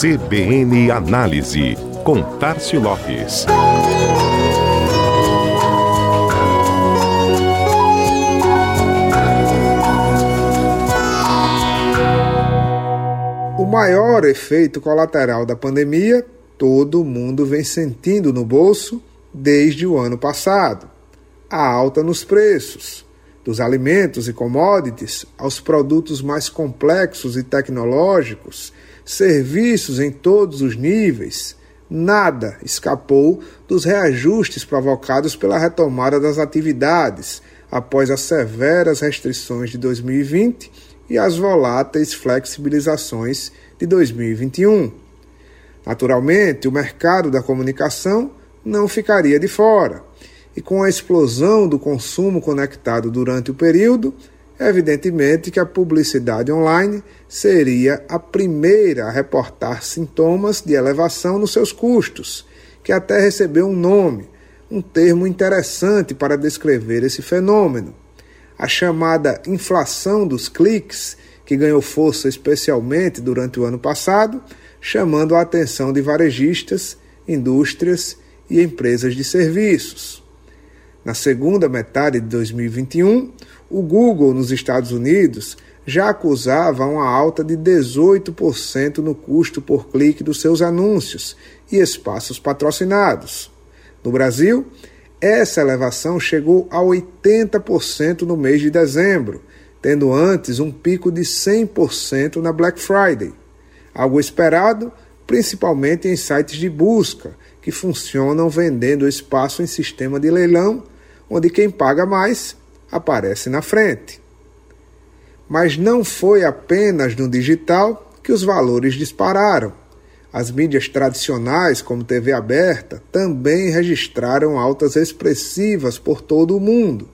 CBN Análise, com Tarcio Lopes. O maior efeito colateral da pandemia, todo mundo vem sentindo no bolso desde o ano passado: a alta nos preços dos alimentos e commodities aos produtos mais complexos e tecnológicos, serviços em todos os níveis, nada escapou dos reajustes provocados pela retomada das atividades após as severas restrições de 2020 e as voláteis flexibilizações de 2021. Naturalmente, o mercado da comunicação não ficaria de fora e com a explosão do consumo conectado durante o período, evidentemente que a publicidade online seria a primeira a reportar sintomas de elevação nos seus custos, que até recebeu um nome, um termo interessante para descrever esse fenômeno. A chamada inflação dos cliques, que ganhou força especialmente durante o ano passado, chamando a atenção de varejistas, indústrias e empresas de serviços. Na segunda metade de 2021, o Google nos Estados Unidos já acusava uma alta de 18% no custo por clique dos seus anúncios e espaços patrocinados. No Brasil, essa elevação chegou a 80% no mês de dezembro, tendo antes um pico de 100% na Black Friday. Algo esperado principalmente em sites de busca, que funcionam vendendo espaço em sistema de leilão, onde quem paga mais aparece na frente. Mas não foi apenas no digital que os valores dispararam. As mídias tradicionais, como TV aberta, também registraram altas expressivas por todo o mundo.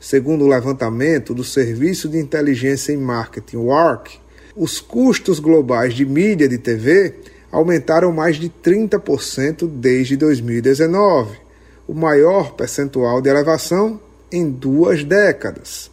Segundo o levantamento do Serviço de Inteligência em Marketing WARC, os custos globais de mídia de TV aumentaram mais de 30% desde 2019, o maior percentual de elevação em duas décadas.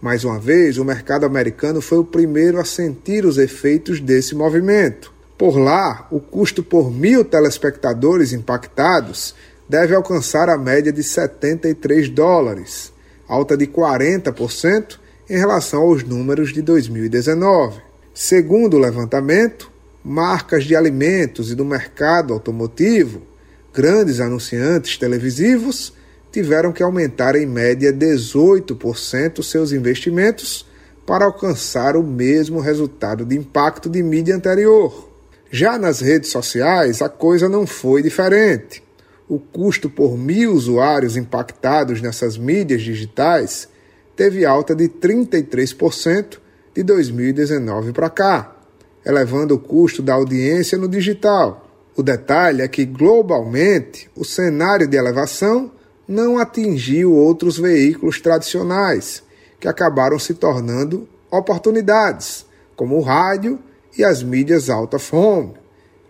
Mais uma vez, o mercado americano foi o primeiro a sentir os efeitos desse movimento. Por lá, o custo por mil telespectadores impactados deve alcançar a média de 73 dólares, alta de 40% em relação aos números de 2019. Segundo o levantamento, marcas de alimentos e do mercado automotivo, grandes anunciantes televisivos, tiveram que aumentar em média 18% seus investimentos para alcançar o mesmo resultado de impacto de mídia anterior. Já nas redes sociais, a coisa não foi diferente. O custo por mil usuários impactados nessas mídias digitais teve alta de 33% de 2019 para cá elevando o custo da audiência no digital. O detalhe é que, globalmente, o cenário de elevação não atingiu outros veículos tradicionais, que acabaram se tornando oportunidades, como o rádio e as mídias out of home,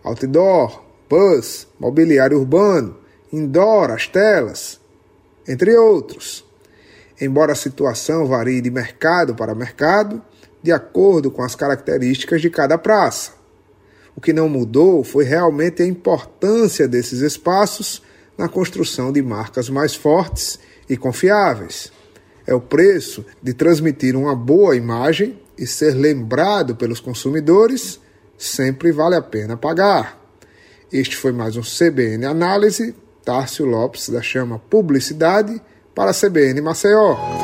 outdoor, bus, mobiliário urbano, indoor, as telas, entre outros. Embora a situação varie de mercado para mercado, de acordo com as características de cada praça. O que não mudou foi realmente a importância desses espaços na construção de marcas mais fortes e confiáveis. É o preço de transmitir uma boa imagem e ser lembrado pelos consumidores, sempre vale a pena pagar. Este foi mais um CBN Análise. Tárcio Lopes da Chama Publicidade para a CBN Maceió.